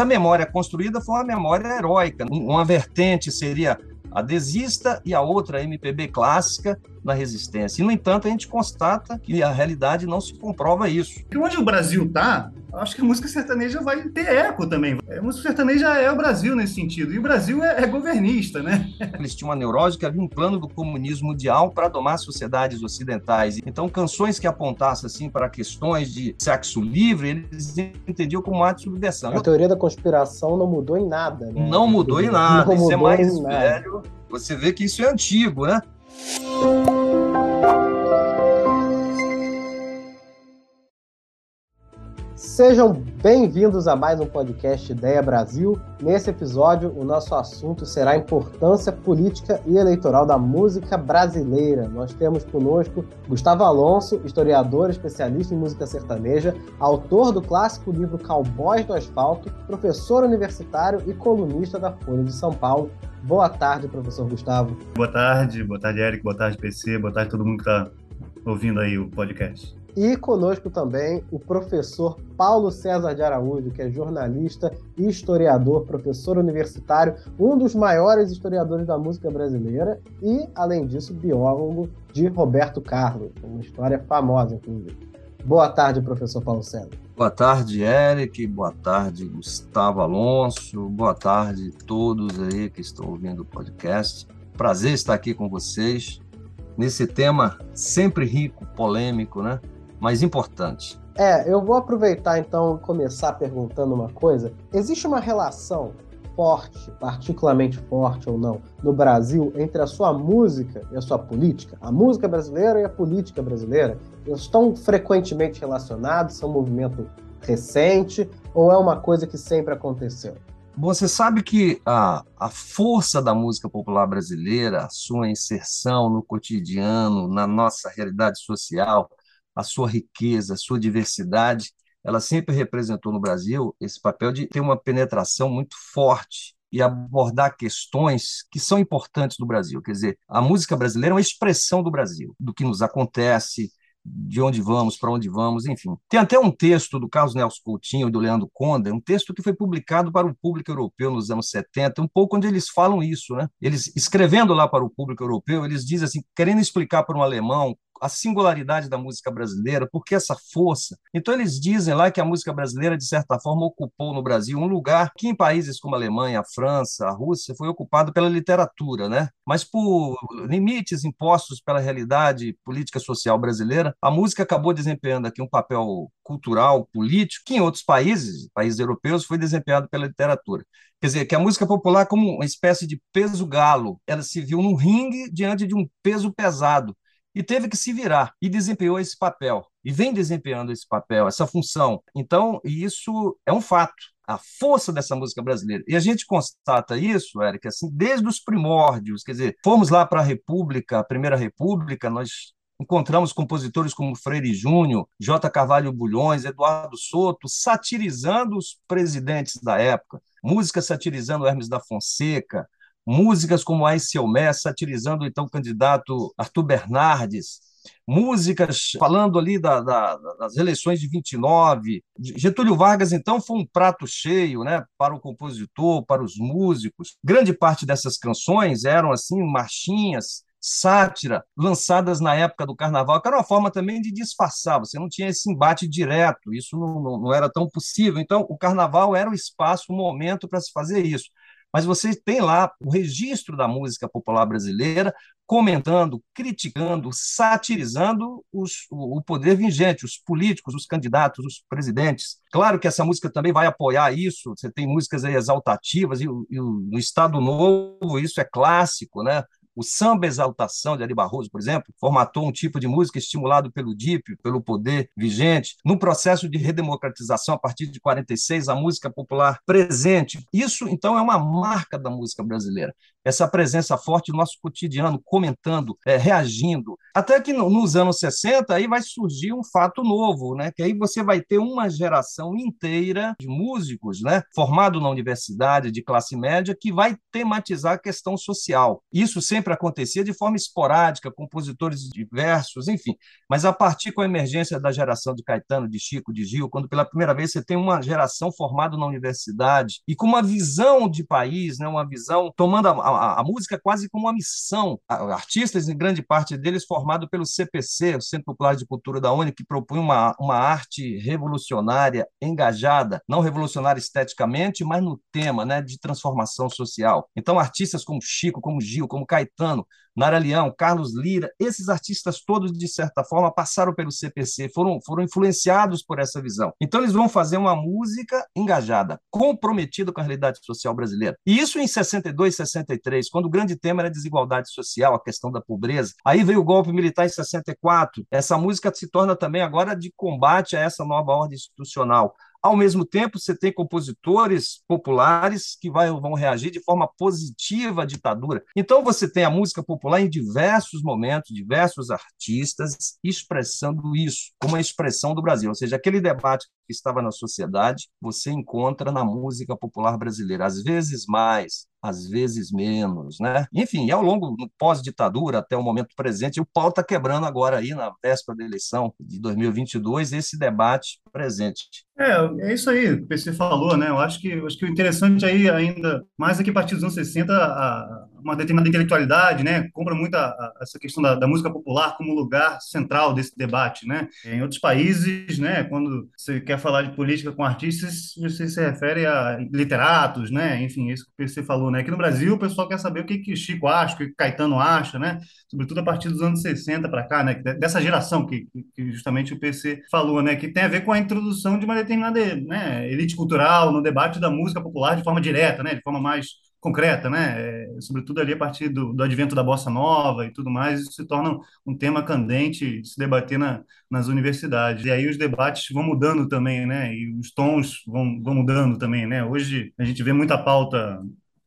A memória construída foi uma memória heróica. Uma vertente seria a desista e a outra a MPB clássica na resistência. E, no entanto, a gente constata que a realidade não se comprova isso. Onde o Brasil está, acho que a música sertaneja vai ter eco também. A música sertaneja é o Brasil nesse sentido. E o Brasil é, é governista, né? Eles tinham uma neurose que havia um plano do comunismo mundial para domar sociedades ocidentais. Então, canções que apontassem assim para questões de sexo livre, eles entendiam como um ato de subversão. A teoria da conspiração não mudou em nada. Né? Não mudou em nada. Não isso é mais velho. Você vê que isso é antigo, né? Sejam bem-vindos a mais um podcast Ideia Brasil. Nesse episódio, o nosso assunto será a importância política e eleitoral da música brasileira. Nós temos conosco Gustavo Alonso, historiador, especialista em música sertaneja, autor do clássico livro Cowboys do Asfalto, professor universitário e colunista da Folha de São Paulo. Boa tarde, professor Gustavo. Boa tarde, boa tarde, Eric, boa tarde, PC, boa tarde todo mundo que está ouvindo aí o podcast. E conosco também o professor Paulo César de Araújo, que é jornalista historiador, professor universitário, um dos maiores historiadores da música brasileira e, além disso, biólogo de Roberto Carlos, uma história famosa, inclusive. Boa tarde, professor Paulo César. Boa tarde, Eric. Boa tarde, Gustavo Alonso. Boa tarde a todos aí que estão ouvindo o podcast. Prazer estar aqui com vocês nesse tema sempre rico, polêmico, né? Mas importante. É, eu vou aproveitar então e começar perguntando uma coisa. Existe uma relação forte, particularmente forte ou não, no Brasil entre a sua música e a sua política? A música brasileira e a política brasileira estão frequentemente relacionados? São um movimento recente ou é uma coisa que sempre aconteceu? Você sabe que a, a força da música popular brasileira, a sua inserção no cotidiano, na nossa realidade social, a sua riqueza, a sua diversidade, ela sempre representou no Brasil esse papel de ter uma penetração muito forte e abordar questões que são importantes no Brasil. Quer dizer, a música brasileira é uma expressão do Brasil, do que nos acontece, de onde vamos, para onde vamos, enfim. Tem até um texto do Carlos Nelson Coutinho e do Leandro Conda, um texto que foi publicado para o público europeu nos anos 70, um pouco onde eles falam isso, né? Eles escrevendo lá para o público europeu, eles dizem assim, querendo explicar para um alemão a singularidade da música brasileira, por que essa força? Então, eles dizem lá que a música brasileira, de certa forma, ocupou no Brasil um lugar que, em países como a Alemanha, a França, a Rússia, foi ocupado pela literatura, né? Mas por limites impostos pela realidade política social brasileira, a música acabou desempenhando aqui um papel cultural, político, que em outros países, países europeus, foi desempenhado pela literatura. Quer dizer, que a música popular, como uma espécie de peso galo, ela se viu num ringue diante de um peso pesado e teve que se virar e desempenhou esse papel e vem desempenhando esse papel, essa função. Então, isso é um fato. A força dessa música brasileira. E a gente constata isso, Eric, assim, desde os primórdios. Quer dizer, fomos lá para a República, a Primeira República, nós encontramos compositores como Freire Júnior, J. Carvalho Bulhões, Eduardo Soto, satirizando os presidentes da época, música satirizando Hermes da Fonseca, músicas como Aicel Mess, satirizando então o candidato Arthur Bernardes, músicas falando ali da, da, das eleições de 29. Getúlio Vargas, então, foi um prato cheio né, para o compositor, para os músicos. Grande parte dessas canções eram assim marchinhas, sátira, lançadas na época do carnaval, que era uma forma também de disfarçar, você não tinha esse embate direto, isso não, não, não era tão possível. Então, o carnaval era o espaço, o momento para se fazer isso mas você tem lá o registro da música popular brasileira comentando, criticando, satirizando os, o, poder vigente, os políticos, os candidatos, os presidentes. Claro que essa música também vai apoiar isso, você tem músicas exaltativas, e, e no Estado Novo isso é clássico, né? O samba exaltação de Ari Barroso, por exemplo, formatou um tipo de música estimulado pelo DIP, pelo poder vigente. No processo de redemocratização, a partir de 46, a música popular presente. Isso, então, é uma marca da música brasileira. Essa presença forte no nosso cotidiano, comentando, é, reagindo. Até que no, nos anos 60 aí vai surgir um fato novo, né? Que aí você vai ter uma geração inteira de músicos, né? Formado na universidade de classe média que vai tematizar a questão social. Isso sempre acontecia de forma esporádica, compositores diversos, enfim. Mas a partir com a emergência da geração de Caetano, de Chico, de Gil, quando pela primeira vez você tem uma geração formada na universidade e com uma visão de país, né? Uma visão tomando a, a música quase como uma missão. Artistas, em grande parte deles, formado pelo CPC, o Centro Popular de Cultura da UNE, que propunha uma, uma arte revolucionária, engajada, não revolucionária esteticamente, mas no tema né, de transformação social. Então, artistas como Chico, como Gil, como Caetano, Nara Leão, Carlos Lira, esses artistas todos, de certa forma, passaram pelo CPC, foram, foram influenciados por essa visão. Então, eles vão fazer uma música engajada, comprometida com a realidade social brasileira. E isso em 62, 63, quando o grande tema era a desigualdade social, a questão da pobreza. Aí veio o golpe militar em 64. Essa música se torna também agora de combate a essa nova ordem institucional. Ao mesmo tempo, você tem compositores populares que vai, vão reagir de forma positiva à ditadura. Então, você tem a música popular em diversos momentos, diversos artistas expressando isso como a expressão do Brasil. Ou seja, aquele debate que estava na sociedade, você encontra na música popular brasileira. Às vezes mais, às vezes menos, né? Enfim, ao longo do pós-ditadura até o momento presente, o pau está quebrando agora aí na véspera da eleição de 2022 esse debate presente. É, é isso aí que você falou, né? Eu acho que, acho que o interessante aí ainda, mais aqui a partir dos anos 60, a, uma determinada intelectualidade, né? Compra muito a, a, essa questão da, da, música popular como lugar central desse debate, né? Em outros países, né? Quando você quer falar de política com artistas, você se refere a literatos, né? Enfim, isso que você falou, né? Aqui no Brasil, o pessoal quer saber o que que Chico acha, o que Caetano acha, né? Sobretudo a partir dos anos 60 para cá, né? Dessa geração que, que justamente o PC falou, né? Que tem a ver com a introdução de uma determinada né, elite cultural no debate da música popular de forma direta, né? De forma mais concreta, né? É, sobretudo ali a partir do, do, advento da bossa nova e tudo mais, isso se torna um tema candente de se debater na, nas universidades. E aí os debates vão mudando também, né? E os tons vão, vão mudando também, né? Hoje a gente vê muita pauta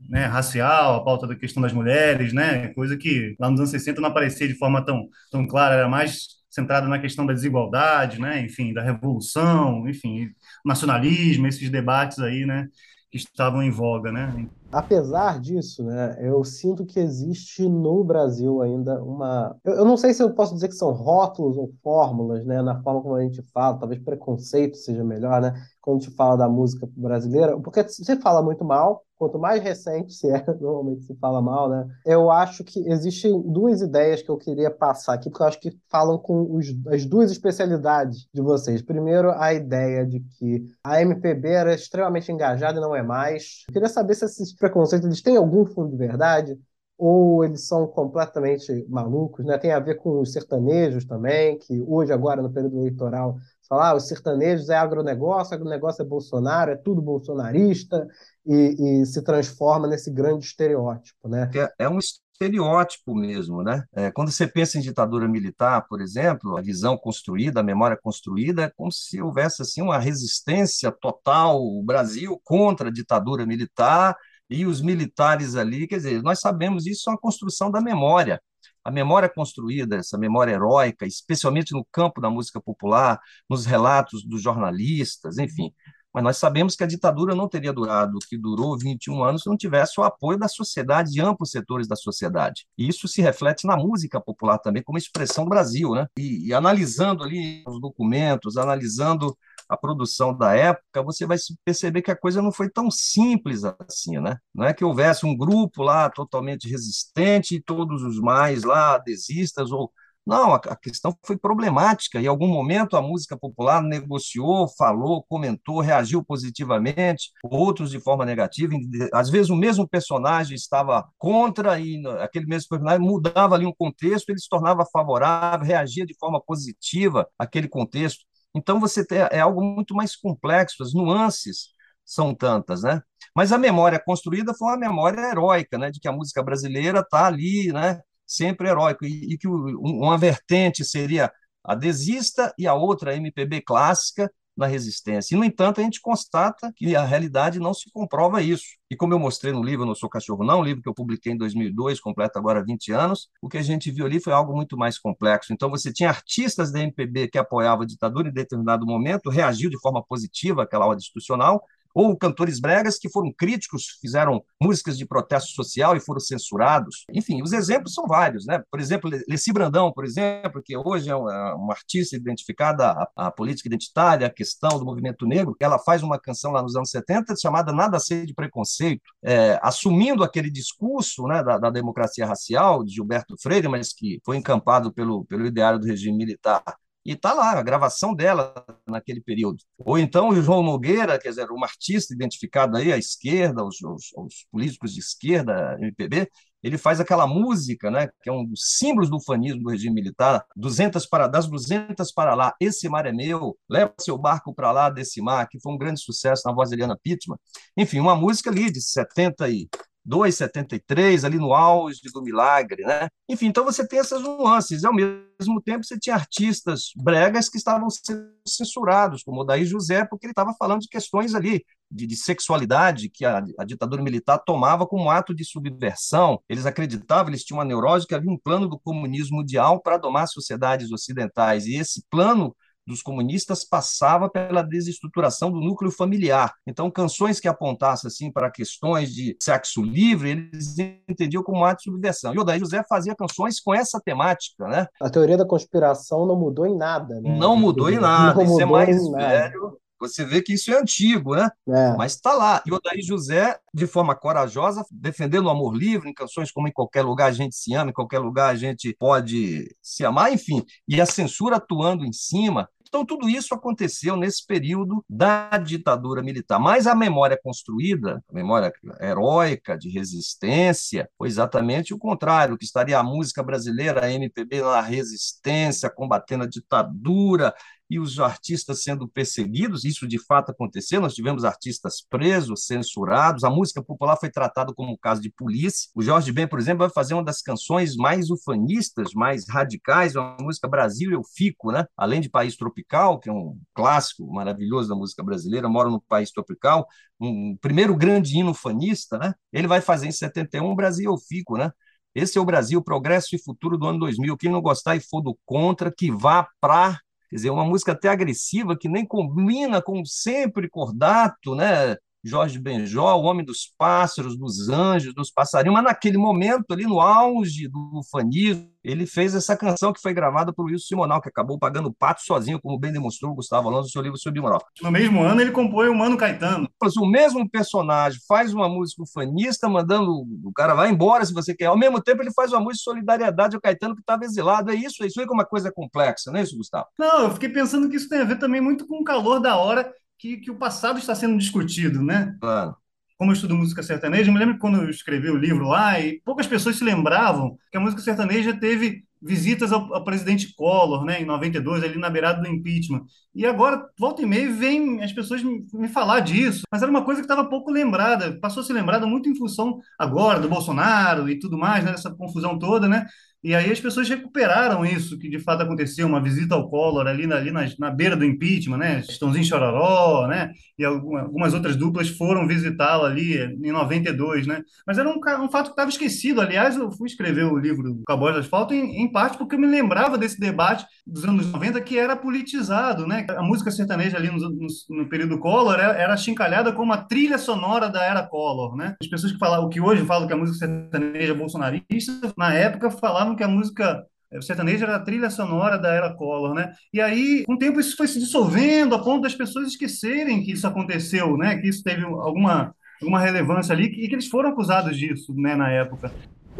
né, racial, a pauta da questão das mulheres, né? Coisa que lá nos anos 60 não aparecia de forma tão, tão clara, era mais centrada na questão da desigualdade, né? Enfim, da revolução, enfim, nacionalismo, esses debates aí, né? Que estavam em voga, né? Apesar disso, né, eu sinto que existe no Brasil ainda uma. Eu, eu, não sei se eu posso dizer que são rótulos ou fórmulas, né, na forma como a gente fala, talvez preconceito seja melhor, né, quando a gente fala da música brasileira, porque você fala muito mal, quanto mais recente se é, normalmente se fala mal, né? Eu acho que existem duas ideias que eu queria passar aqui, porque eu acho que falam com os, as duas especialidades de vocês. Primeiro, a ideia de que a MPB era extremamente engajada e não é mais. Eu queria saber se esses preconceitos eles têm algum fundo de verdade ou eles são completamente malucos, né? Tem a ver com os sertanejos também, que hoje, agora, no período eleitoral, falar ah, os sertanejos é agronegócio, agronegócio é Bolsonaro, é tudo bolsonarista, e, e se transforma nesse grande estereótipo, né? É, é um estereótipo mesmo, né? É, quando você pensa em ditadura militar, por exemplo, a visão construída, a memória construída, é como se houvesse assim uma resistência total, o Brasil contra a ditadura militar e os militares ali, quer dizer, nós sabemos isso é uma construção da memória a memória construída, essa memória heróica, especialmente no campo da música popular, nos relatos dos jornalistas, enfim. Mas nós sabemos que a ditadura não teria durado o que durou 21 anos se não tivesse o apoio da sociedade, de amplos setores da sociedade. E isso se reflete na música popular também, como expressão do Brasil. Né? E, e analisando ali os documentos, analisando a produção da época, você vai perceber que a coisa não foi tão simples assim, né? Não é que houvesse um grupo lá totalmente resistente e todos os mais lá desistas ou não, a questão foi problemática. Em algum momento a música popular negociou, falou, comentou, reagiu positivamente, outros de forma negativa. Às vezes o mesmo personagem estava contra e aquele mesmo personagem mudava ali um contexto, ele se tornava favorável, reagia de forma positiva àquele contexto. Então você tem, é algo muito mais complexo, as nuances são tantas, né? Mas a memória construída foi uma memória heróica, né? De que a música brasileira está ali, né? Sempre heróico e, e que uma vertente seria a desista e a outra a MPB clássica na resistência. E, no entanto, a gente constata que a realidade não se comprova isso. E como eu mostrei no livro Eu Não Sou Cachorro Não, um livro que eu publiquei em 2002, completa agora 20 anos, o que a gente viu ali foi algo muito mais complexo. Então, você tinha artistas da MPB que apoiavam a ditadura em determinado momento, reagiu de forma positiva àquela ordem institucional, ou cantores bregas que foram críticos, fizeram músicas de protesto social e foram censurados. Enfim, os exemplos são vários, né? Por exemplo, Leci Brandão, por exemplo, que hoje é uma, é artista identificada à, à, política identitária, à questão do movimento negro, ela faz uma canção lá nos anos 70 chamada Nada Ser de Preconceito, é, assumindo aquele discurso né, da, da, democracia racial de Gilberto Freire, mas que foi encampado pelo, pelo ideário do regime militar e está lá a gravação dela naquele período. Ou então o João Nogueira, quer dizer, um artista identificado aí à esquerda, os, os, os, políticos de esquerda, MPB, ele faz aquela música, né, que é um dos símbolos do fanismo do regime militar, 200 para, das 200 para lá, esse mar é meu, leva seu barco para lá desse mar, que foi um grande sucesso na voz de Eliana Pittman. Enfim, uma música ali de 70 e 2,73, ali no auge do milagre, né? Enfim, então você tem essas nuances. Ao mesmo tempo, você tinha artistas bregas que estavam sendo censurados, como o Daí José, porque ele estava falando de questões ali de, de sexualidade que a, a, ditadura militar tomava como ato de subversão. Eles acreditavam, eles tinham uma neurose que havia um plano do comunismo mundial para domar sociedades ocidentais. E esse plano dos comunistas passava pela desestruturação do núcleo familiar. Então, canções que apontassem assim para questões de sexo livre, eles entendiam como ato de subversão. E o Daí José fazia canções com essa temática, né? A teoria da conspiração não mudou em nada, né? Não mudou em nada. Não Isso é mais velho. Você vê que isso é antigo, né? É. Mas está lá. E o Daí José, de forma corajosa, defendendo o amor livre, em canções como Em Qualquer Lugar a Gente Se Ama, em qualquer lugar a gente pode se amar, enfim. E a censura atuando em cima. Então, tudo isso aconteceu nesse período da ditadura militar. Mas a memória construída, a memória heróica de resistência, foi exatamente o contrário, que estaria a música brasileira, a MPB na resistência, combatendo a ditadura, e os artistas sendo perseguidos, isso de fato aconteceu, nós tivemos artistas presos, censurados, a música popular foi tratada como um caso de polícia. O Jorge Ben, por exemplo, vai fazer uma das canções mais ufanistas, mais radicais, uma música Brasil Eu Fico, né? Além de País Tropical, que é um clássico maravilhoso da música brasileira, mora no País Tropical, um primeiro grande hino ufanista, né? Ele vai fazer em 71 Brasil Eu Fico, né? Esse é o Brasil, progresso e futuro do ano 2000. Quem não gostar e for do contra, que vá para Quer dizer, uma música até agressiva que nem combina com sempre cordato, né? Jorge Benjó, o homem dos pássaros, dos anjos, dos passarinhos, mas naquele momento, ali no auge do fanismo, ele fez essa canção que foi gravada por Wilson Simonal, que acabou pagando o pato sozinho, como bem demonstrou o Gustavo Alonso no seu livro sobre moral. No mesmo ano, ele compõe o Mano Caetano. O mesmo personagem faz uma música fanista, mandando o cara vai embora se você quer. Ao mesmo tempo, ele faz uma música de solidariedade ao Caetano que estava exilado. É isso, é isso aí que é uma coisa complexa, não é isso, Gustavo? Não, eu fiquei pensando que isso tem a ver também muito com o calor da hora que, que o passado está sendo discutido, né? Claro. Como eu estudo música sertaneja, eu me lembro quando eu escrevi o livro lá, e poucas pessoas se lembravam que a música sertaneja teve visitas ao, ao, presidente Collor, né, em 92, ali na beirada do impeachment. E agora, volta e meia, vem as pessoas me, me falar disso. Mas era uma coisa que estava pouco lembrada, passou a ser lembrada muito em função agora do Bolsonaro e tudo mais, né, essa confusão toda, né? E aí as pessoas recuperaram isso, que de fato aconteceu, uma visita ao Collor ali na, ali na, na beira do impeachment, né? Estãozinho Chororó, né? E algumas outras duplas foram visitá-lo ali em 92, né? Mas era um, um fato que estava esquecido. Aliás, eu fui escrever o livro Cowboys de Asfalto em, em, parte porque eu me lembrava desse debate dos anos 90 que era politizado, né? A música sertaneja ali no, no, no período Collor era, era chincalhada como a trilha sonora da era Collor, né? As pessoas que falavam, que hoje falam que a música sertaneja é bolsonarista, na época falavam que a música o sertanejo era a trilha sonora da era Collor, né? E aí, com o tempo, isso foi se dissolvendo a ponto das pessoas esquecerem que isso aconteceu, né? Que isso teve alguma, alguma relevância ali e que eles foram acusados disso, né, na época.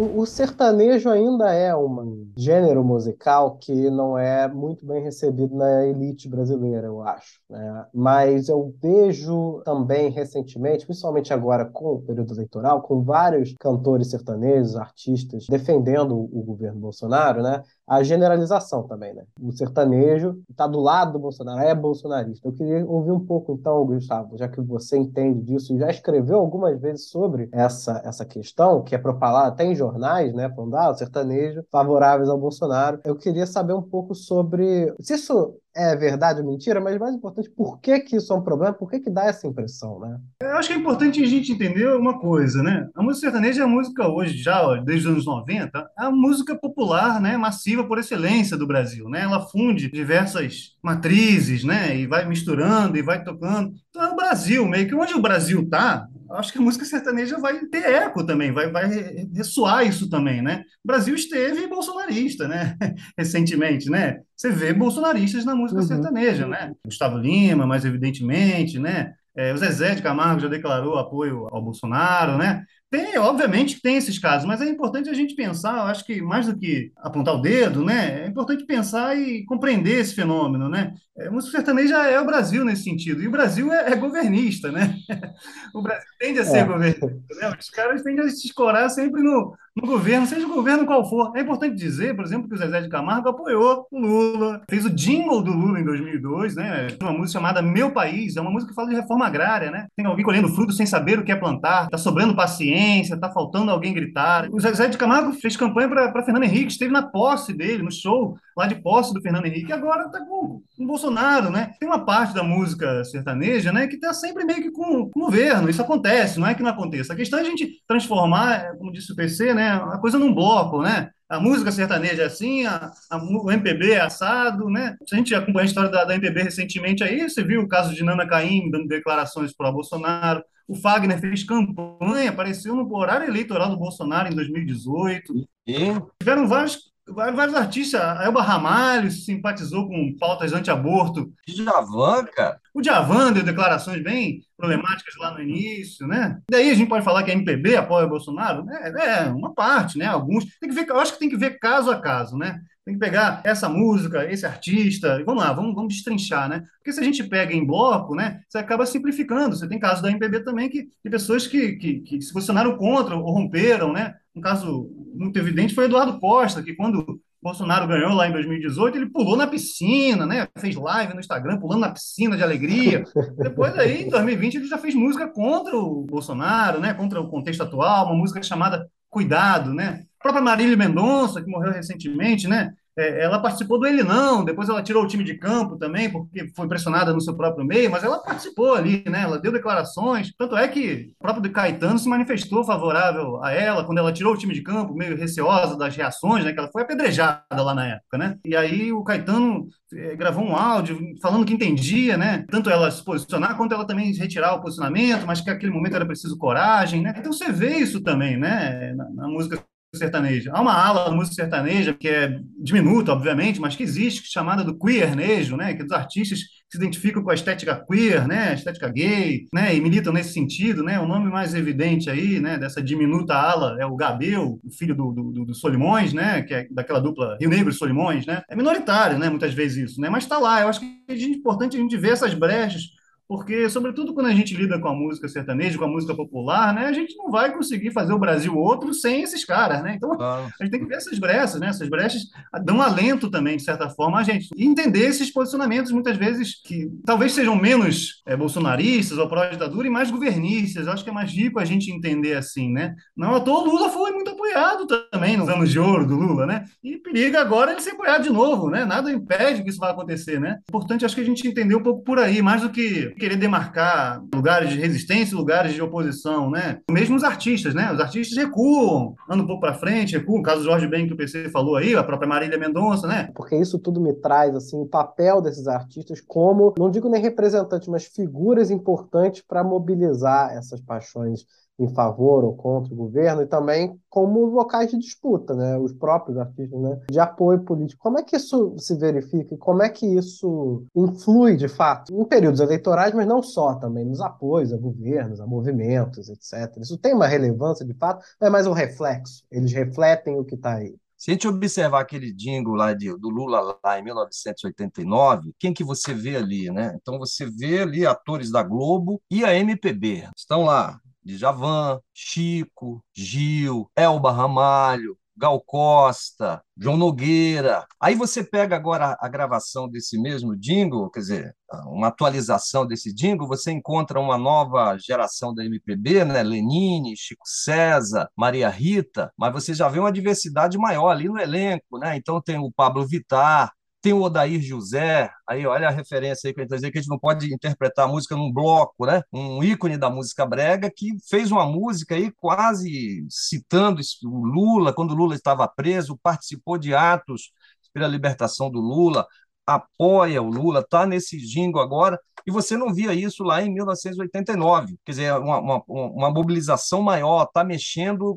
O, o, sertanejo ainda é um gênero musical que não é muito bem recebido na elite brasileira, eu acho. Né? Mas eu vejo também recentemente, principalmente agora com o período eleitoral, com vários cantores sertanejos, artistas defendendo o governo Bolsonaro, né? A generalização também, né? O sertanejo está do lado do Bolsonaro, é bolsonarista. Eu queria ouvir um pouco, então, Gustavo, já que você entende disso e já escreveu algumas vezes sobre essa, essa questão, que é propalada até em jornais, né? Falando, ah, o sertanejo favoráveis ao Bolsonaro. Eu queria saber um pouco sobre se isso é verdade ou mentira, mas mais importante, por que que isso é um problema? Por que que dá essa impressão, né? Eu acho que é importante a gente entender uma coisa, né? A música sertaneja é a música hoje, já desde os anos 90, é a música popular, né, massiva por excelência do Brasil, né? Ela funde diversas matrizes, né, e vai misturando e vai tocando. Então é o Brasil, meio que onde o Brasil tá, acho que a música sertaneja vai ter eco também, vai, vai ressoar isso também, né? O Brasil esteve bolsonarista, né? Recentemente, né? Você vê bolsonaristas na música uhum. sertaneja, né? Gustavo Lima, mais evidentemente, né? É, o Zezé de Camargo já declarou apoio ao Bolsonaro, né? Tem, obviamente que tem esses casos, mas é importante a gente pensar, eu acho que mais do que apontar o dedo, né? É importante pensar e compreender esse fenômeno, né? É, a música sertaneja é o Brasil nesse sentido, e o Brasil é, é governista, né? o Brasil tende a ser é. governista, né? Os caras tendem a se escorar sempre no, no governo, seja o governo qual for. É importante dizer, por exemplo, que o Zezé de Camargo apoiou o Lula, fez o jingle do Lula em 2002, né? Uma música chamada Meu País, é uma música que fala de reforma agrária, né? Tem alguém colhendo fruto sem saber o que é plantar, tá sobrando paciência, tá faltando alguém gritar. O Zezé de Camargo fez campanha para Fernando Henrique, esteve na posse dele, no show lá de posse do Fernando Henrique, agora tá com, com o Bolsonaro, né? Tem uma parte da música sertaneja, né, que tá sempre meio que com, com o governo. Isso acontece, não é que não aconteça. A questão é a gente transformar, como disse o PC, né? A coisa num bloco, né? A música sertaneja é assim, a, a, o MPB é assado, né? Se a gente acompanha a história da, da MPB recentemente aí, você viu o caso de Nana Caymmi dando declarações para o Bolsonaro, o Fagner fez campanha, apareceu no horário eleitoral do Bolsonaro em 2018. E? Tiveram vários vários artistas, a Elba Ramalho simpatizou com pautas anti-aborto. Djavan, cara. O Djavan deu declarações bem problemáticas lá no início, né? Daí a gente pode falar que a MPB apoia o Bolsonaro? É, é uma parte, né? Alguns. Tem que ver, eu acho que tem que ver caso a caso, né? Tem que pegar essa música, esse artista, e vamos lá, vamos, vamos destrinchar, né? Porque se a gente pega em bloco, né, você acaba simplificando. Você tem casos da MPB também que, de pessoas que, que, que se posicionaram contra ou romperam, né? Um caso muito evidente foi Eduardo Costa, que quando Bolsonaro ganhou lá em 2018, ele pulou na piscina, né? Fez live no Instagram, pulando na piscina de alegria. Depois aí, em 2020, ele já fez música contra o Bolsonaro, né? Contra o contexto atual, uma música chamada Cuidado, né? A própria Marília Mendonça, que morreu recentemente, né? É, ela participou do Ele Não, depois ela tirou o time de campo também, porque foi pressionada no seu próprio meio, mas ela participou ali, né? Ela deu declarações. Tanto é que o próprio Caetano se manifestou favorável a ela quando ela tirou o time de campo, meio receosa das reações, né? Que ela foi apedrejada lá na época, né? E aí o Caetano é, gravou um áudio falando que entendia, né? Tanto ela se posicionar quanto ela também retirar o posicionamento, mas que naquele momento era preciso coragem, né? Então você vê isso também, né? na, na música sertaneja. Há uma ala da música sertaneja que é diminuta, obviamente, mas que existe, chamada do queernejo, né, que é dos artistas que se identificam com a estética queer, né, a estética gay, né, e militam nesse sentido, né, o nome mais evidente aí, né, dessa diminuta ala é o Gabel, o filho do, do, do Solimões, né, que é daquela dupla Rio Negro e Solimões, né, é minoritário, né, muitas vezes isso, né, mas está lá, eu acho que é importante a gente ver essas brechas porque, sobretudo, quando a gente lida com a música sertaneja, com a música popular, né, a gente não vai conseguir fazer o Brasil outro sem esses caras, né? Então, ah. a gente tem que ver essas brechas, né? Essas brechas dão alento também, de certa forma, a gente. E entender esses posicionamentos, muitas vezes, que talvez sejam menos é, bolsonaristas ou pró-ditadura e mais governistas. Eu acho que é mais rico a gente entender assim, né? Não à toa, o Lula foi muito apoiado também nos anos de ouro do Lula, né? E periga agora ele ser apoiado de novo, né? Nada impede que isso vá acontecer, né? Importante, acho que a gente entender um pouco por aí, mais do que querer demarcar lugares de resistência lugares de oposição, né? Mesmo os artistas, né? Os artistas recuam, andam um pouco para frente, recuam. O caso do Jorge Ben que o PC falou aí, a própria Marília Mendonça, né? Porque isso tudo me traz assim o papel desses artistas como, não digo nem representantes, mas figuras importantes para mobilizar essas paixões em favor ou contra o governo e também como locais de disputa, né? Os próprios artistas, né? De apoio político. Como é que isso se verifica? Como é que isso influi, de fato, em períodos eleitorais, mas não só também nos apoios a governos, a movimentos, etc. Isso tem uma relevância, de fato, é mais um reflexo. Eles refletem o que está aí. Se a gente observar aquele jingle lá de, do Lula lá em 1989, quem que você vê ali, né? Então você vê ali atores da Globo e a MPB. Estão lá Djavan, Chico, Gil, Elba Ramalho, Gal Costa, João Nogueira. Aí você pega agora a gravação desse mesmo jingle, quer dizer, uma atualização desse jingle, você encontra uma nova geração da MPB, né? Lenine, Chico César, Maria Rita, mas você já vê uma diversidade maior ali no elenco, né? Então tem o Pablo Vittar, tem o Odair José, aí olha a referência aí que a gente dizer que a gente não pode interpretar a música num bloco, né? Um ícone da música brega que fez uma música aí quase citando o Lula, quando o Lula estava preso, participou de atos pela libertação do Lula, apoia o Lula, está nesse jingo agora, e você não via isso lá em 1989. Quer dizer, uma, uma, uma mobilização maior, está mexendo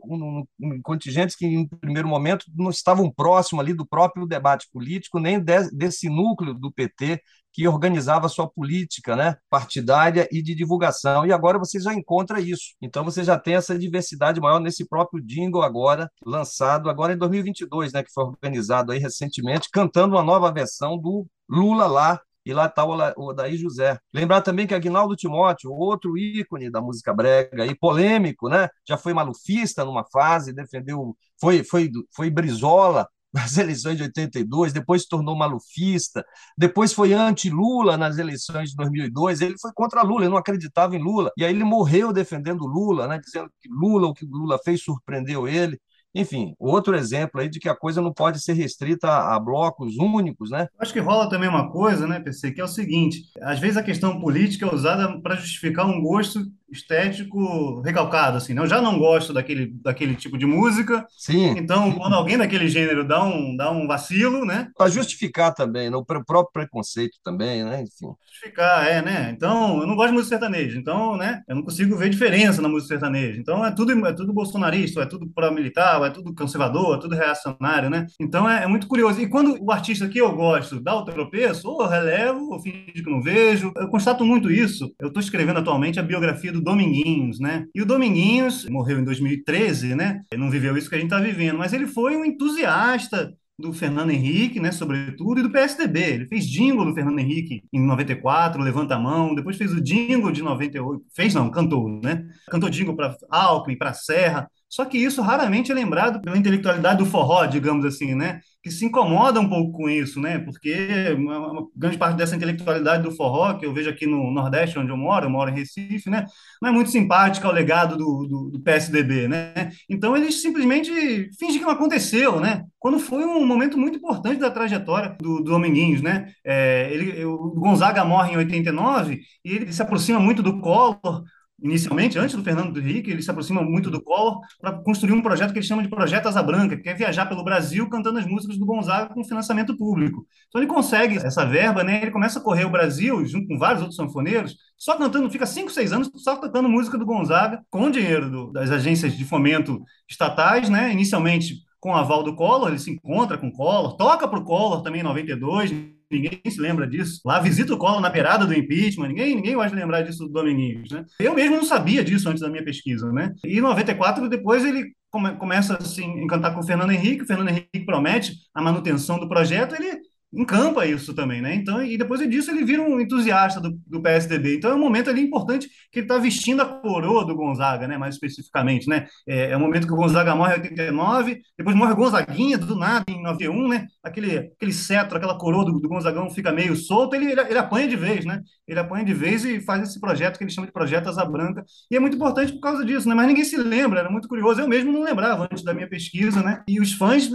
em contingentes que, em primeiro momento, não estavam próximos ali do próprio debate político, nem de, desse núcleo do PT que organizava sua política né, partidária e de divulgação. E agora você já encontra isso. Então você já tem essa diversidade maior nesse próprio jingle agora, lançado agora em 2022, né, que foi organizado aí recentemente, cantando uma nova versão do Lula lá, e lá está o Odaí José. Lembrar também que Aguinaldo Timóteo, outro ícone da música brega e polêmico, né? Já foi malufista numa fase, defendeu, foi, foi, foi Brizola nas eleições de 82, depois se tornou malufista, depois foi anti-Lula nas eleições de 2002, ele foi contra Lula, ele não acreditava em Lula, e aí ele morreu defendendo Lula, né, dizendo que Lula, o que Lula fez surpreendeu ele. Enfim, outro exemplo aí de que a coisa não pode ser restrita a, blocos únicos, né? Acho que rola também uma coisa, né, PC, que é o seguinte: às vezes a questão política é usada para justificar um gosto estético recalcado, assim, né? Eu já não gosto daquele, daquele tipo de música. Sim. Então, quando alguém daquele gênero dá um, dá um vacilo, né? Para justificar também, né? o próprio preconceito também, né? Enfim. Justificar, é, né? Então, eu não gosto de música sertaneja, então, né? Eu não consigo ver diferença na música sertaneja. Então, é tudo, é tudo bolsonarista, é tudo pró-militar, é tudo conservador, é tudo reacionário, né? Então, é, é, muito curioso. E quando o artista que eu gosto dá o tropeço, ou eu relevo, ou finge que não vejo. Eu constato muito isso. Eu estou escrevendo atualmente a biografia do Dominguinhos, né? E o Dominguinhos morreu em 2013, né? Ele não viveu isso que a gente está vivendo, mas ele foi um entusiasta do Fernando Henrique, né, sobretudo, e do PSDB. Ele fez jingle do Fernando Henrique em 94, Levanta a Mão, depois fez o jingle de 98, fez não, cantou, né? Cantou jingle para Alckmin, para Serra, só que isso raramente é lembrado pela intelectualidade do forró, digamos assim, né? Que se incomoda um pouco com isso, né? Porque uma, uma grande parte dessa intelectualidade do forró, que eu vejo aqui no Nordeste, onde eu moro, eu moro em Recife, né? Não é muito simpática ao legado do, do, do PSDB, né? Então eles simplesmente fingem que não aconteceu, né? Quando foi um momento muito importante da trajetória do, do Dominguinhos, né? É, ele, o Gonzaga morre em 89 e ele se aproxima muito do Collor, inicialmente, antes do Fernando Henrique, ele se aproxima muito do Collor para construir um projeto que ele chama de Projeto Asa Branca, que é viajar pelo Brasil cantando as músicas do Gonzaga com financiamento público. Então ele consegue essa verba, né? Ele começa a correr o Brasil junto com vários outros sanfoneiros, só cantando, fica 5, 6 anos só cantando música do Gonzaga com dinheiro do, das agências de fomento estatais, né? Inicialmente com o aval do Collor, ele se encontra com o Collor, toca para o Collor também em 92, ninguém se lembra disso. Lá visita o Collor na beirada do impeachment, ninguém, ninguém vai lembrar disso do Dominguinhos, né? Eu mesmo não sabia disso antes da minha pesquisa, né? E em 94, depois ele come, começa assim, a encantar com o Fernando Henrique, o Fernando Henrique promete a manutenção do projeto, ele encampa isso também, né? Então, e depois disso ele vira um entusiasta do, do PSDB. Então é um momento ali importante que ele está vestindo a coroa do Gonzaga, né? Mais especificamente, né? É, é o momento que o Gonzaga morre em 89, depois morre Gonzaguinha do nada em 91, né? Aquele, aquele cetro, aquela coroa do, do Gonzagão fica meio solto, ele, ele, ele, apanha de vez, né? Ele apanha de vez e faz esse projeto que ele chama de Projeto Asa Branca. E é muito importante por causa disso, né? Mas ninguém se lembra, era muito curioso. Eu mesmo não lembrava antes da minha pesquisa, né? E os fãs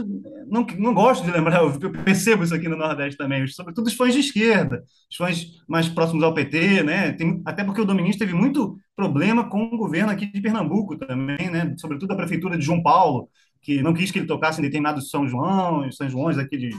não, não gostam de lembrar, eu percebo isso aqui no Nordeste também, sobretudo os fãs de esquerda, os fãs mais próximos ao PT, né? Tem, até porque o Domingos teve muito problema com o governo aqui de Pernambuco também, né? Sobretudo a prefeitura de João Paulo, que não quis que ele tocasse em determinados São João, São Joões aqui de,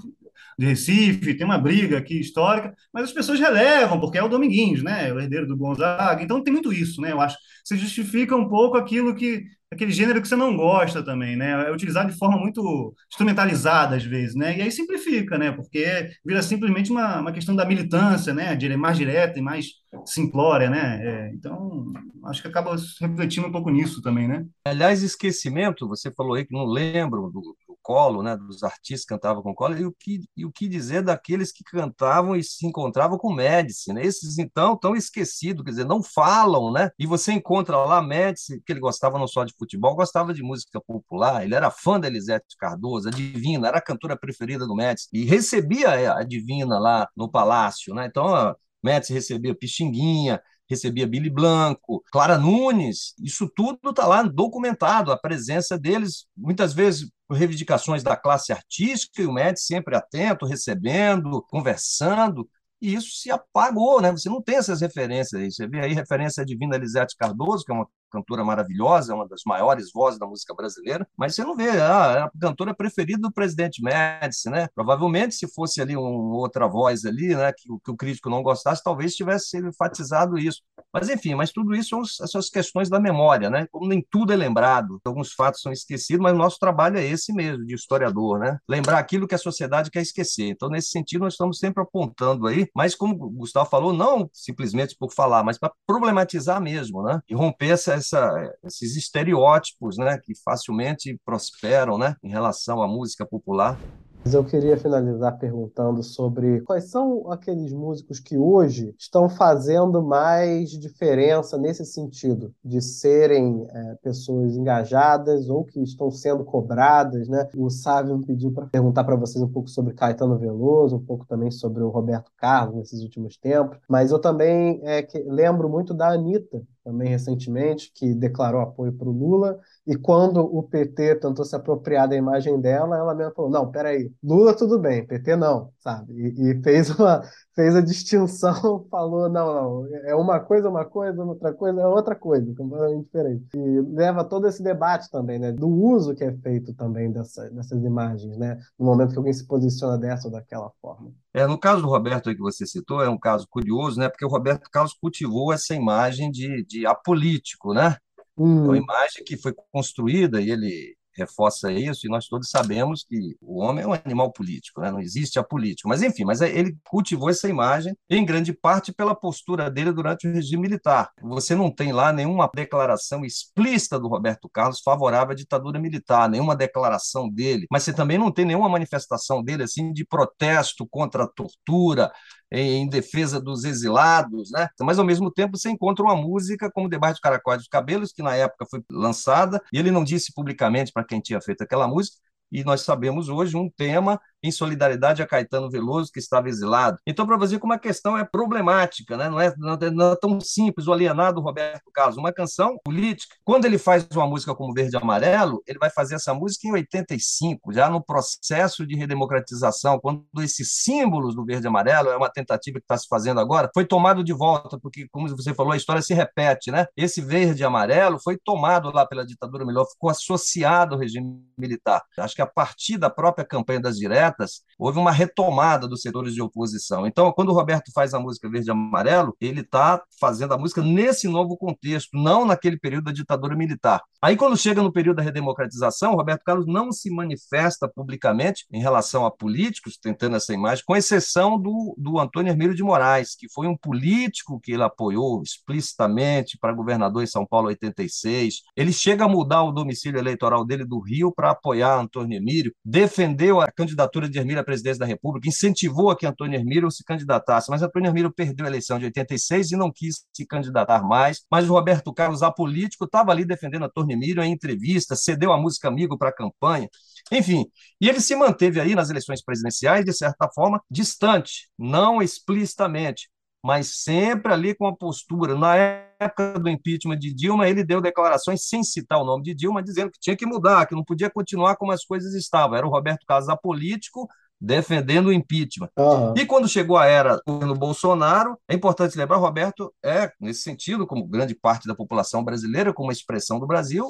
de Recife, tem uma briga aqui histórica, mas as pessoas relevam, porque é o Dominguinhos, né? O herdeiro do Gonzaga, então tem muito isso, né? Eu acho. Você justifica um pouco aquilo que aquele gênero que você não gosta também, né? É utilizado de forma muito instrumentalizada às vezes, né? E aí simplifica, né? Porque vira simplesmente uma, uma questão da militância, né? Mais direta e mais simplória, né? É, então, acho que acaba refletindo um pouco nisso também, né? Aliás, esquecimento, você falou aí que não lembro do, do Colo, né? Dos artistas que cantavam com Colo, e o que, e o que dizer daqueles que cantavam e se encontravam com Médici, né? Esses, então, estão esquecidos, quer dizer, não falam, né? E você encontra lá Médici, que ele gostava não só de futebol, gostava de música popular, ele era fã da Elisete Cardoso, a Divina, era a cantora preferida do Médici, e recebia a Divina lá no palácio, né? Então, Médici recebia Pixinguinha, recebia Billy Blanco, Clara Nunes, isso tudo está lá documentado, a presença deles, muitas vezes reivindicações da classe artística, e o Médici sempre atento, recebendo, conversando, e isso se apagou, né? Você não tem essas referências aí. Você vê aí referência à Divina Elisete Cardoso, que é uma cantora maravilhosa, é uma das maiores vozes da música brasileira, mas você não vê, ah, é a cantora preferida do presidente Médici, né? Provavelmente, se fosse ali uma outra voz ali, né, que, que o crítico não gostasse, talvez tivesse enfatizado isso. Mas, enfim, mas tudo isso são essas questões da memória, né? Como nem tudo é lembrado, alguns fatos são esquecidos, mas o nosso trabalho é esse mesmo, de historiador, né? Lembrar aquilo que a sociedade quer esquecer. Então, nesse sentido, nós estamos sempre apontando aí, mas como o Gustavo falou, não simplesmente por falar, mas para problematizar mesmo, né? E romper essa, essa, esses estereótipos, né, que facilmente prosperam, né, em relação à música popular. Mas eu queria finalizar perguntando sobre quais são aqueles músicos que hoje estão fazendo mais diferença nesse sentido, de serem é, pessoas engajadas ou que estão sendo cobradas, né? O Sávio me pediu para perguntar para vocês um pouco sobre Caetano Veloso, um pouco também sobre o Roberto Carlos nesses últimos tempos, mas eu também é, lembro muito da Anitta, também recentemente, que declarou apoio para o Lula, e quando o PT tentou se apropriar da imagem dela, ela mesma falou: não, peraí, Lula tudo bem, PT não, sabe? E, e fez, uma, fez a distinção, falou: não, não, é uma coisa uma coisa, outra coisa é outra coisa, completamente diferente. E leva todo esse debate também, né, do uso que é feito também dessa, dessas imagens, né, no momento que alguém se posiciona dessa ou daquela forma. É, no caso do Roberto que você citou, é um caso curioso, né? Porque o Roberto Carlos cultivou essa imagem de, de apolítico, né? Hum. É uma imagem que foi construída e ele reforça isso, e nós todos sabemos que o homem é um animal político, né? não existe a política. Mas, enfim, mas ele cultivou essa imagem em grande parte pela postura dele durante o regime militar. Você não tem lá nenhuma declaração explícita do Roberto Carlos favorável à ditadura militar, nenhuma declaração dele, mas você também não tem nenhuma manifestação dele assim de protesto contra a tortura, em defesa dos exilados, né? Mas ao mesmo tempo você encontra uma música como Debaixo dos Caracóis dos Cabelos, que na época foi lançada, e ele não disse publicamente para quem tinha feito aquela música, e nós sabemos hoje um tema em solidariedade a Caetano Veloso, que estava exilado. Então, para você como a questão é problemática, né? não, é, não, é, não é tão simples o alienado Roberto Carlos. Uma canção política. Quando ele faz uma música como Verde e Amarelo, ele vai fazer essa música em 85, já no processo de redemocratização, quando esses símbolos do Verde e Amarelo, é uma tentativa que está se fazendo agora, foi tomado de volta, porque, como você falou, a história se repete. Né? Esse Verde e Amarelo foi tomado lá pela ditadura militar, ficou associado ao regime militar. Acho que a partir da própria campanha das diretas, houve uma retomada dos setores de oposição. Então, quando o Roberto faz a música Verde e Amarelo, ele está fazendo a música nesse novo contexto, não naquele período da ditadura militar. Aí, quando chega no período da redemocratização, Roberto Carlos não se manifesta publicamente em relação a políticos, tentando essa imagem, com exceção do, do Antônio Hermílio de Moraes, que foi um político que ele apoiou explicitamente para governador em São Paulo em 86. Ele chega a mudar o domicílio eleitoral dele do Rio para apoiar Antônio Hermílio, defendeu a candidatura de Hermílio à presidência da República, incentivou a que Antônio Hermílio se candidatasse, mas Antônio Hermílio perdeu a eleição de 86 e não quis se candidatar mais, mas o Roberto Carlos, apolítico, estava ali defendendo Antônio Hermílio em entrevista, cedeu a música Amigo para a campanha, enfim, e ele se manteve aí nas eleições presidenciais, de certa forma, distante, não explicitamente, mas sempre ali com a postura. Na época do impeachment de Dilma, ele deu declarações sem citar o nome de Dilma, dizendo que tinha que mudar, que não podia continuar como as coisas estavam. Era o Roberto Carlos apolítico defendendo o impeachment. Uhum. E quando chegou a era do Bolsonaro, é importante lembrar, Roberto é, nesse sentido, como grande parte da população brasileira, como uma expressão do Brasil,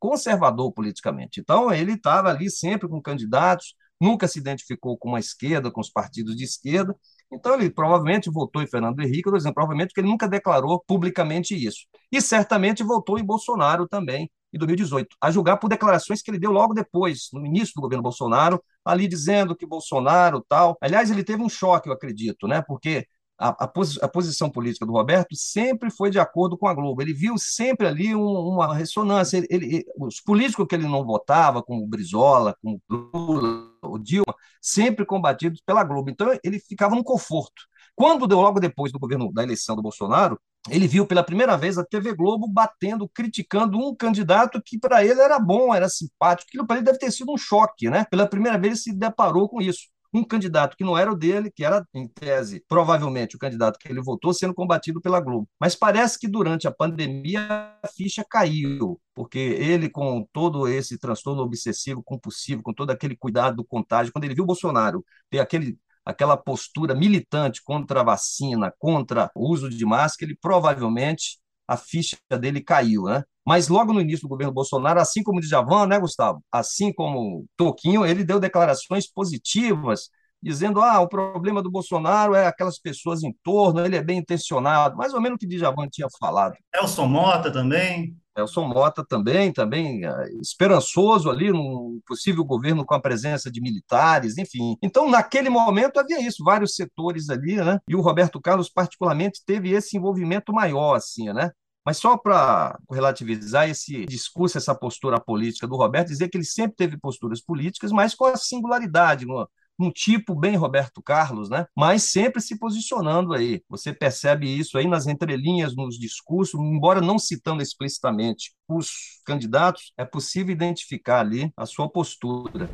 conservador politicamente. Então, ele estava ali sempre com candidatos, nunca se identificou com a esquerda, com os partidos de esquerda, então, ele provavelmente votou em Fernando Henrique, por exemplo, provavelmente porque ele nunca declarou publicamente isso. E certamente votou em Bolsonaro também, em 2018, a julgar por declarações que ele deu logo depois, no início do governo Bolsonaro, ali dizendo que Bolsonaro tal. Aliás, ele teve um choque, eu acredito, né? Porque a, a, posi a, posição política do Roberto sempre foi de acordo com a Globo. Ele viu sempre ali um, uma ressonância. Ele, ele, os políticos que ele não votava, como o Brizola, como o Lula, o Dilma, sempre combatidos pela Globo. Então, ele ficava num conforto. Quando deu logo depois do governo da eleição do Bolsonaro, ele viu pela primeira vez a TV Globo batendo, criticando um candidato que para ele era bom, era simpático. Aquilo para ele deve ter sido um choque, né? Pela primeira vez ele se deparou com isso. Um candidato que não era o dele, que era, em tese, provavelmente o candidato que ele votou, sendo combatido pela Globo. Mas parece que durante a pandemia a ficha caiu, porque ele, com todo esse transtorno obsessivo compulsivo, com todo aquele cuidado do contágio, quando ele viu o Bolsonaro ter aquele aquela postura militante contra a vacina, contra o uso de máscara, ele provavelmente a ficha dele caiu, né? Mas logo no início do governo Bolsonaro, assim como o Djavan, né, Gustavo? Assim como Toquinho, ele deu declarações positivas, dizendo: ah, o problema do Bolsonaro é aquelas pessoas em torno, ele é bem intencionado, mais ou menos o que Djavan tinha falado. Elson Mota também. Elson Mota também, também é, esperançoso ali num possível governo com a presença de militares, enfim. Então, naquele momento havia isso, vários setores ali, né? E o Roberto Carlos particularmente teve esse envolvimento maior, assim, né? Mas só para relativizar esse discurso, essa postura política do Roberto, dizer que ele sempre teve posturas políticas, mas com a singularidade, um tipo bem Roberto Carlos, né? Mas sempre se posicionando aí. Você percebe isso aí nas entrelinhas, nos discursos, embora não citando explicitamente os candidatos, é possível identificar ali a sua postura.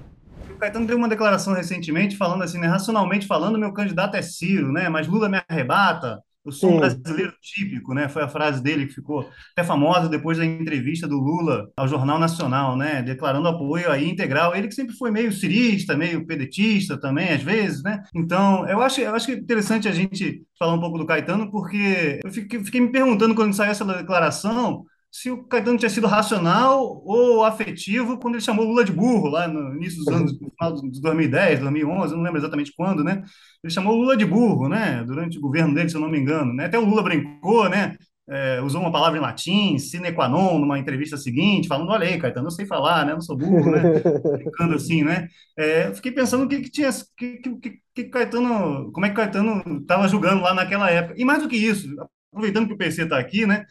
O Caetano deu uma declaração recentemente falando assim, né, racionalmente falando, meu candidato é Ciro, né? Mas Lula me arrebata. O som Sim. brasileiro típico, né? Foi a frase dele que ficou até famosa depois da entrevista do Lula ao Jornal Nacional, né? Declarando apoio aí integral. Ele que sempre foi meio cirista, meio pedetista também, às vezes, né? Então, eu acho, eu acho que é interessante a gente falar um pouco do Caetano, porque eu fiquei, fiquei me perguntando quando saiu essa declaração se o Caetano tinha sido racional ou afetivo quando ele chamou Lula de burro, lá no início dos anos, no final de 2010, 2011, eu não lembro exatamente quando, né? Ele chamou Lula de burro, né? Durante o governo dele, se eu não me engano, né? Até o Lula brincou, né? É, usou uma palavra em latim, sine qua non, numa entrevista seguinte, falando, olha aí, Caetano, eu sei falar, né? Não sou burro, né? Brincando assim, né? É, fiquei pensando o que, que tinha, que, que, que Caetano, como é que Caetano estava julgando lá naquela época. E mais do que isso, aproveitando que o PC está aqui, né?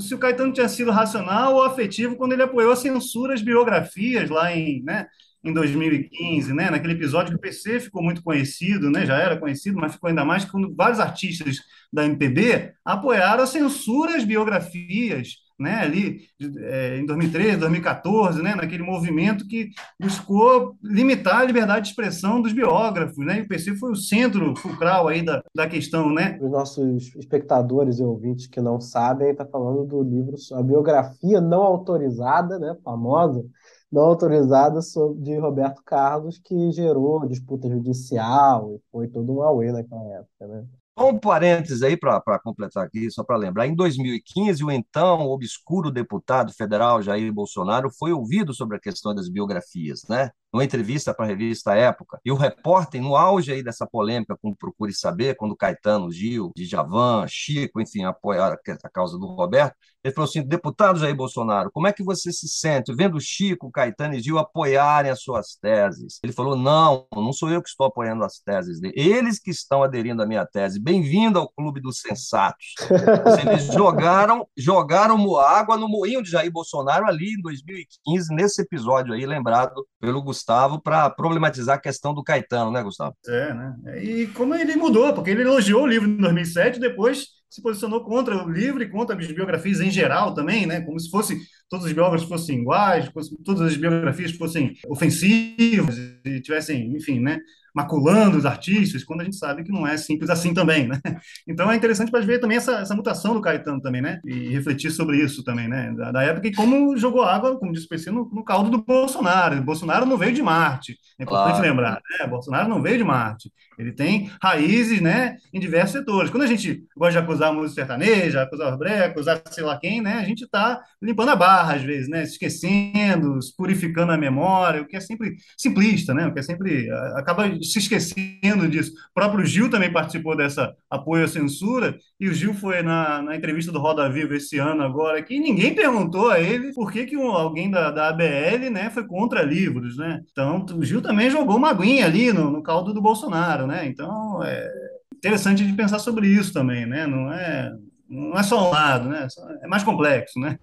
Se o Caetano tinha sido racional ou afetivo quando ele apoiou a censura às biografias lá em, né, em 2015, né, naquele episódio que o PC ficou muito conhecido, né, já era conhecido, mas ficou ainda mais quando vários artistas da MPB apoiaram a censura às biografias né, ali é, em 2013, 2014, né, naquele movimento que buscou limitar a liberdade de expressão dos biógrafos, né, e o PC foi o centro fulcral aí da, da questão, né. Os nossos espectadores e ouvintes que não sabem, está falando do livro, a biografia não autorizada, né, famosa, não autorizada de Roberto Carlos, que gerou disputa judicial e foi todo um auê naquela época, né. Um parênteses aí para completar aqui, só para lembrar. Em 2015, o então obscuro deputado federal Jair Bolsonaro foi ouvido sobre a questão das biografias, né? Numa entrevista para a revista Época, e o repórter, no auge aí dessa polêmica com Procure Saber, quando Caetano, Gil, Djavan, Chico, enfim, apoiaram a causa do Roberto, ele falou assim, deputado Jair Bolsonaro, como é que você se sente vendo Chico, Caetano e Gil apoiarem as suas teses? Ele falou, não, não sou eu que estou apoiando as teses dele, eles que estão aderindo à minha tese. Bem-vindo ao clube dos sensatos. Eles jogaram, jogaram água no moinho de Jair Bolsonaro ali em 2015, nesse episódio aí, lembrado pelo Gustavo Gustavo para problematizar a questão do Caetano, né, Gustavo? É, né? E como ele mudou, porque ele elogiou o livro em 2007, depois se posicionou contra o livro e contra as biografias em geral também, né? Como se fosse todos os biógrafos fossem iguais, todas as biografias fossem ofensivas e tivessem, enfim, né? Maculando os artistas, quando a gente sabe que não é simples assim também, né? Então é interessante para ver também essa, essa mutação do Caetano também, né? E refletir sobre isso também, né? Da, da época e como jogou água, como disse o PC, no, no caldo do Bolsonaro. O Bolsonaro não veio de Marte, é importante claro. lembrar, né? Bolsonaro não veio de Marte. Ele tem raízes, né, em diversos setores. Quando a gente gosta de acusar a música sertaneja, acusar o breca, acusar sei lá quem, né, a gente está limpando a barra às vezes, né, esquecendo, purificando a memória, o que é sempre simplista, né, o que é sempre acaba se esquecendo disso. O próprio Gil também participou dessa apoio à censura e o Gil foi na, na entrevista do Roda Viva esse ano agora que ninguém perguntou a ele por que, que um, alguém da, da ABL, né, foi contra livros, né. Então o Gil também jogou uma aguinha ali no, no caldo do Bolsonaro né? Então é interessante de pensar sobre isso também, né? Não é não é só um lado, né? É mais complexo, né?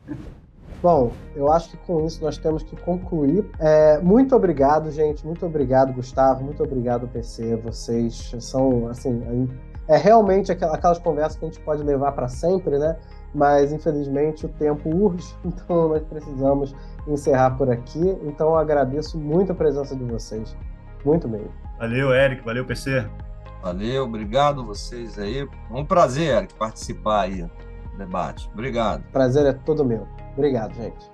Bom, eu acho que com isso nós temos que concluir. É, muito obrigado, gente. Muito obrigado, Gustavo. Muito obrigado, PC. Vocês são, assim, é realmente aquelas conversas que a gente pode levar para sempre, né? Mas infelizmente o tempo urge, então nós precisamos encerrar por aqui. Então eu agradeço muito a presença de vocês. Muito mesmo. Valeu, Eric. Valeu, PC. Valeu, obrigado vocês aí. É um prazer, Eric, participar aí do debate. Obrigado. Prazer é todo meu. Obrigado, gente.